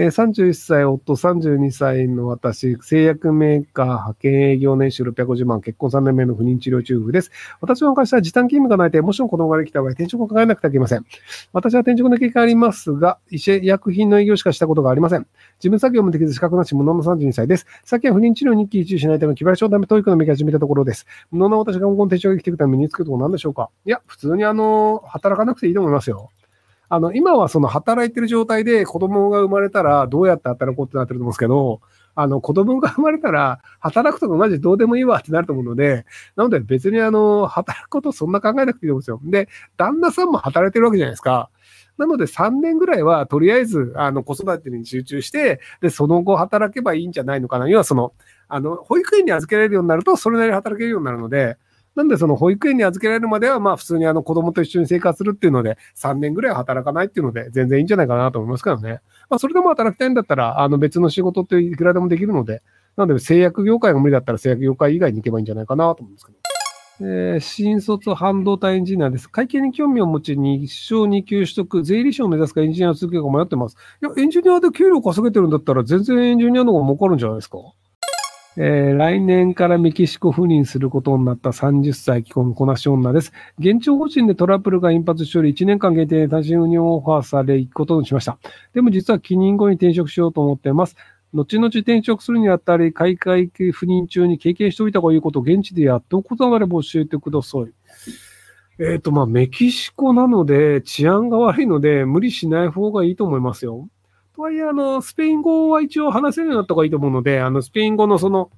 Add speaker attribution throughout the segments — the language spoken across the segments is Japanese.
Speaker 1: えー、31歳、夫、32歳の私、製薬メーカー、派遣営業年収650万、結婚3年目の不妊治療中夫婦です。私の会社は時短勤務がないと、もしも子供ができた場合、転職を考えなくてはいけません。私は転職の経験ありますが、医薬品の営業しかしたことがありません。事務作業もできず資格なし、無能の32歳です。先は不妊治療に一喜一憂しないため、気晴らしのため、 TOEIC のみ始めたところです。無能な私が今後の転職が生きていくために身につくところ何でしょうかいや、普通にあの、働かなくていいと思いますよ。あの、今はその働いてる状態で子供が生まれたらどうやって働こうってなってると思うんですけど、あの、子供が生まれたら働くとかマジどうでもいいわってなると思うので、なので別にあの、働くことそんな考えなくていいと思うんですよ。で、旦那さんも働いてるわけじゃないですか。なので3年ぐらいはとりあえずあの子育てに集中して、で、その後働けばいいんじゃないのかな。要はその、あの、保育園に預けられるようになると、それなりに働けるようになるので、なんでその保育園に預けられるまでは、まあ普通にあの子供と一緒に生活するっていうので、3年ぐらい働かないっていうので、全然いいんじゃないかなと思いますけどね。まあそれでも働きたいんだったら、あの別の仕事っていくらでもできるので、なので製薬業界が無理だったら製薬業界以外に行けばいいんじゃないかなと思うんですけど。えー、新卒半導体エンジニアです。会計に興味を持ち、2勝2級取得、税理士を目指すかエンジニアを続けるか迷ってます。いや、エンジニアで給料稼げてるんだったら、全然エンジニアの方が儲かるんじゃないですか？えー、来年からメキシコ赴任することになった30歳既婚こなし女です。現地法人でトラブルが頻発しており、1年間限定で単身運用オファーされ、行くことにしました。でも実は帰任後に転職しようと思っています。後々転職するにあたり、海外赴任中に経験しておいた方がいいことを現地でやっておくことがあれば教えてください。えっ、ー、と、まあ、メキシコなので治安が悪いので無理しない方がいいと思いますよ。とはいえ、あの、スペイン語は一応話せるようになった方がいいと思うので、あの、スペイン語のその、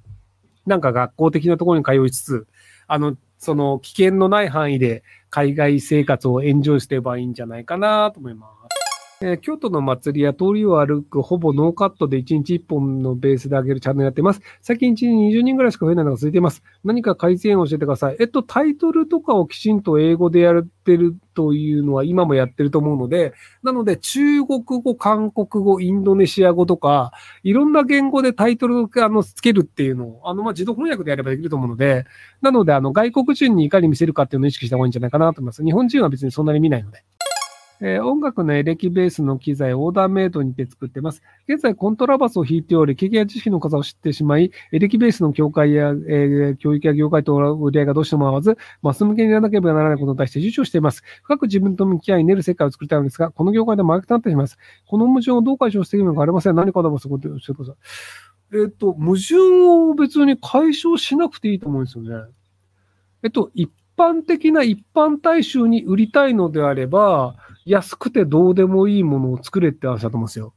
Speaker 1: なんか学校的なところに通いつつ、あの、その危険のない範囲で海外生活をエンジョイすればいいんじゃないかなと思います。えー、京都の祭りや通りを歩くほぼノーカットで1日1本のペースで上げるチャンネルやってます。最近1日20人ぐらいしか増えないのが続いています。何か改善を教えてください。えっと、タイトルとかをきちんと英語でやってるというのは今もやってると思うので、なので中国語、韓国語、インドネシア語とか、いろんな言語でタイトルをあのつけるっていうのを、あの、ま、自動翻訳でやればできると思うので、なので、あの、外国人にいかに見せるかっていうのを意識した方がいいんじゃないかなと思います。日本人は別にそんなに見ないので。えー、音楽のエレキベースの機材をオーダーメイドにて作っています。現在、コントラバスを弾いており、経験や知識の数を知ってしまい、エレキベースの教会や、えー、教育や業界と売り上げがどうしても合わず、マス向けにやらなければならないことに対して受賞しています。深く自分と向き合い、練る世界を作りたいのですが、この業界でも悪くなってしまいます。この矛盾をどう解消していくのかありません。何かでもそこで教えてください。えっ、と、矛盾を別に解消しなくていいと思うんですよね。えっと、一般的な一般大衆に売りたいのであれば、安くてどうでもいいものを作れって話だと思うんですよ。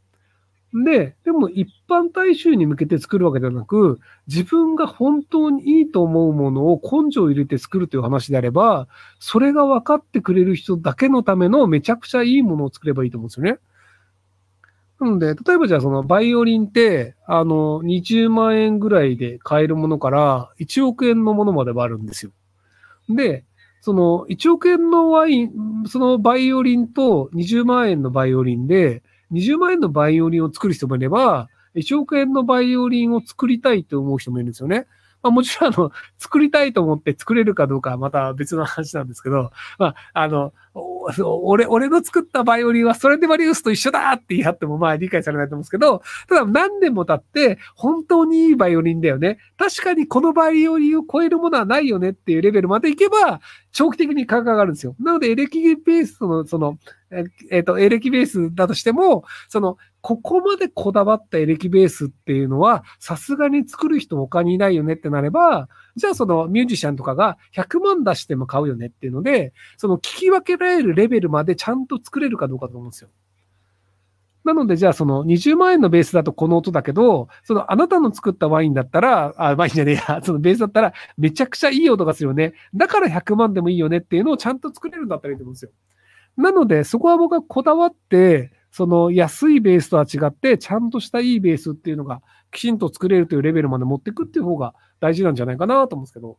Speaker 1: で、でも一般大衆に向けて作るわけではなく、自分が本当にいいと思うものを根性を入れて作るという話であれば、それが分かってくれる人だけのためのめちゃくちゃいいものを作ればいいと思うんですよね。なので、例えばじゃあそのバイオリンって、あの、20万円ぐらいで買えるものから1億円のものまではあるんですよ。で、その1億円のワイン、そのバイオリンと20万円のバイオリンで、20万円のバイオリンを作る人もいれば、1億円のバイオリンを作りたいと思う人もいるんですよね。まあ、もちろん、あの、作りたいと思って作れるかどうかはまた別の話なんですけど、まあ、あの、俺、俺の作ったバイオリンはそれでマリウスと一緒だって言い張ってもまあ理解されないと思うんですけど、ただ何年も経って本当にいいバイオリンだよね。確かにこのバイオリンを超えるものはないよねっていうレベルまで行けば、長期的に価格があるんですよ。なので、エレキベースの、その、えっ、ー、と、エレキベースだとしても、その、ここまでこだわったエレキベースっていうのは、さすがに作る人他にいないよねってなれば、じゃあそのミュージシャンとかが100万出しても買うよねっていうので、その聞き分けられるレベルまでちゃんと作れるかどうかと思うんですよ。なので、じゃあその20万円のベースだとこの音だけど、そのあなたの作ったワインだったら、あ、ワインじゃねえや、そのベースだったらめちゃくちゃいい音がするよね。だから100万でもいいよねっていうのをちゃんと作れるんだったらいいと思うんですよ。なので、そこは僕はこだわって、その安いベースとは違って、ちゃんとしたいいベースっていうのがきちんと作れるというレベルまで持っていくっていう方が大事なんじゃないかなと思うんですけど。